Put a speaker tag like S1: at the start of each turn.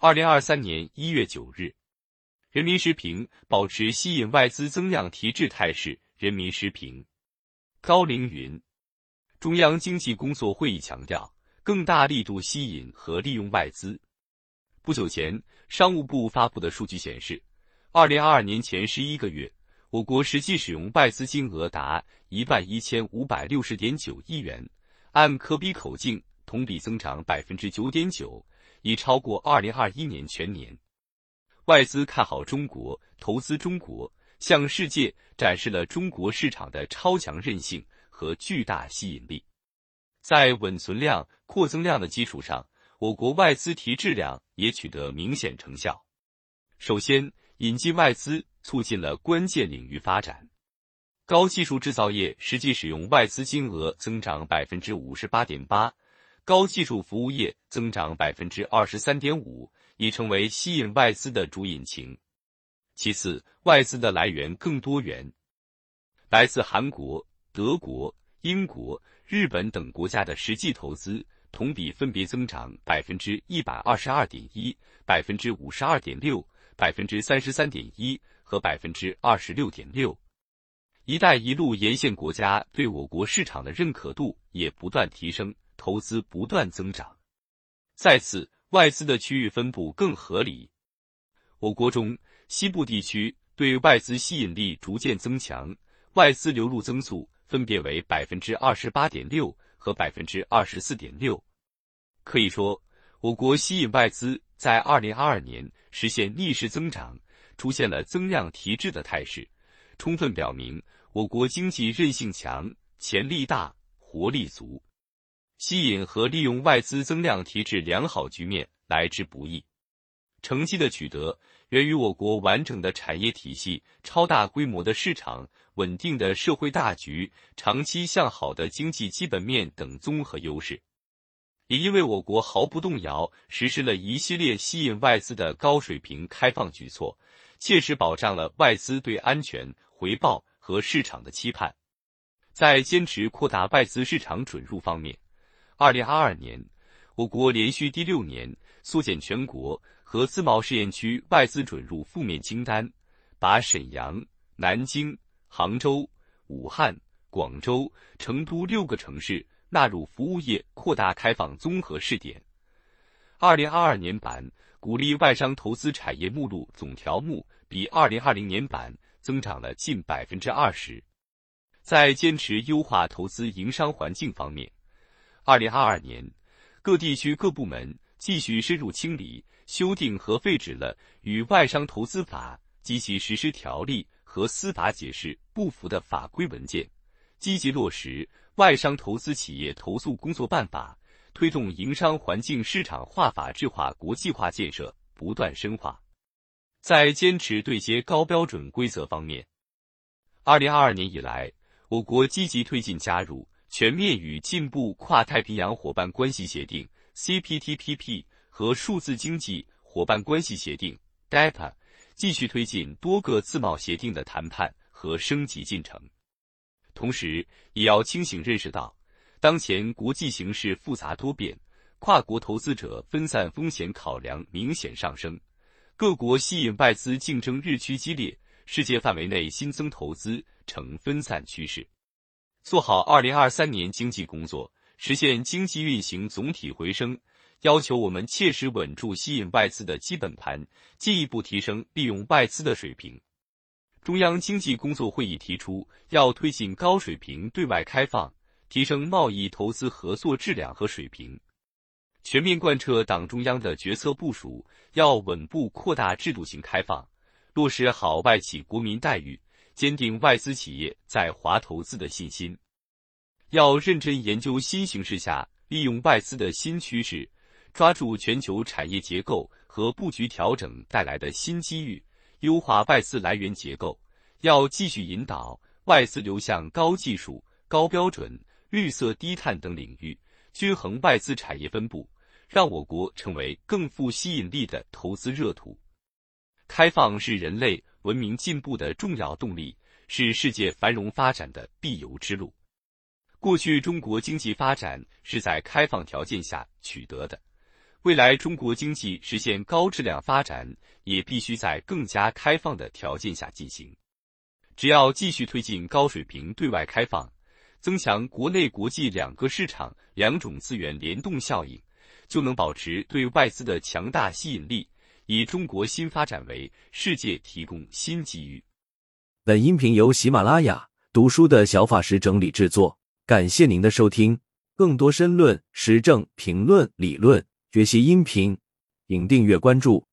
S1: 二零二三年一月九日，人民时评保持吸引外资增量提质态势。人民时评，高凌云，中央经济工作会议强调，更大力度吸引和利用外资。不久前，商务部发布的数据显示，二零二二年前十一个月，我国实际使用外资金额达一万一千五百六十点九亿元，按可比口径，同比增长百分之九点九。已超过二零二一年全年，外资看好中国，投资中国，向世界展示了中国市场的超强韧性和巨大吸引力。在稳存量、扩增量的基础上，我国外资提质量也取得明显成效。首先，引进外资促进了关键领域发展，高技术制造业实际使用外资金额增长百分之五十八点八。高技术服务业增长百分之二十三点五，已成为吸引外资的主引擎。其次，外资的来源更多元，来自韩国、德国、英国、日本等国家的实际投资，同比分别增长百分之一百二十二点一、百分之五十二点六、百分之三十三点一和百分之二十六点六。“一带一路”沿线国家对我国市场的认可度也不断提升。投资不断增长，再次外资的区域分布更合理。我国中西部地区对外资吸引力逐渐增强，外资流入增速分别为百分之二十八点六和百分之二十四点六。可以说，我国吸引外资在二零二二年实现逆势增长，出现了增量提质的态势，充分表明我国经济韧性强、潜力大、活力足。吸引和利用外资增量提质良好局面来之不易，成绩的取得源于我国完整的产业体系、超大规模的市场、稳定的社会大局、长期向好的经济基本面等综合优势。也因为我国毫不动摇实施了一系列吸引外资的高水平开放举措，切实保障了外资对安全、回报和市场的期盼。在坚持扩大外资市场准入方面，二零二二年，我国连续第六年缩减全国和自贸试验区外资准入负面清单，把沈阳、南京、杭州、武汉、广州、成都六个城市纳入服务业扩大开放综合试点。二零二二年版鼓励外商投资产业目录总条目比二零二零年版增长了近百分之二十。在坚持优化投资营商环境方面。二零二二年，各地区各部门继续深入清理、修订和废止了与《外商投资法》及其实施条例和司法解释不符的法规文件，积极落实《外商投资企业投诉工作办法》，推动营商环境市场化、法治化、国际化建设不断深化。在坚持对接高标准规则方面，二零二二年以来，我国积极推进加入。全面与进步跨太平洋伙伴关系协定 （CPTPP） 和数字经济伙伴关系协定 （DEPA） 继续推进多个自贸协定的谈判和升级进程。同时，也要清醒认识到，当前国际形势复杂多变，跨国投资者分散风险考量明显上升，各国吸引外资竞争日趋激烈，世界范围内新增投资呈分散趋势。做好二零二三年经济工作，实现经济运行总体回升，要求我们切实稳住吸引外资的基本盘，进一步提升利用外资的水平。中央经济工作会议提出，要推进高水平对外开放，提升贸易投资合作质量和水平，全面贯彻党中央的决策部署，要稳步扩大制度性开放，落实好外企国民待遇。坚定外资企业在华投资的信心，要认真研究新形势下利用外资的新趋势，抓住全球产业结构和布局调整带来的新机遇，优化外资来源结构。要继续引导外资流向高技术、高标准、绿色低碳等领域，均衡外资产业分布，让我国成为更富吸引力的投资热土。开放是人类。文明进步的重要动力是世界繁荣发展的必由之路。过去中国经济发展是在开放条件下取得的，未来中国经济实现高质量发展，也必须在更加开放的条件下进行。只要继续推进高水平对外开放，增强国内国际两个市场两种资源联动效应，就能保持对外资的强大吸引力，以中国新发展为世界提供新机遇。
S2: 本音频由喜马拉雅读书的小法师整理制作，感谢您的收听。更多深论、时政评论、理论。学习音频，请订阅关注。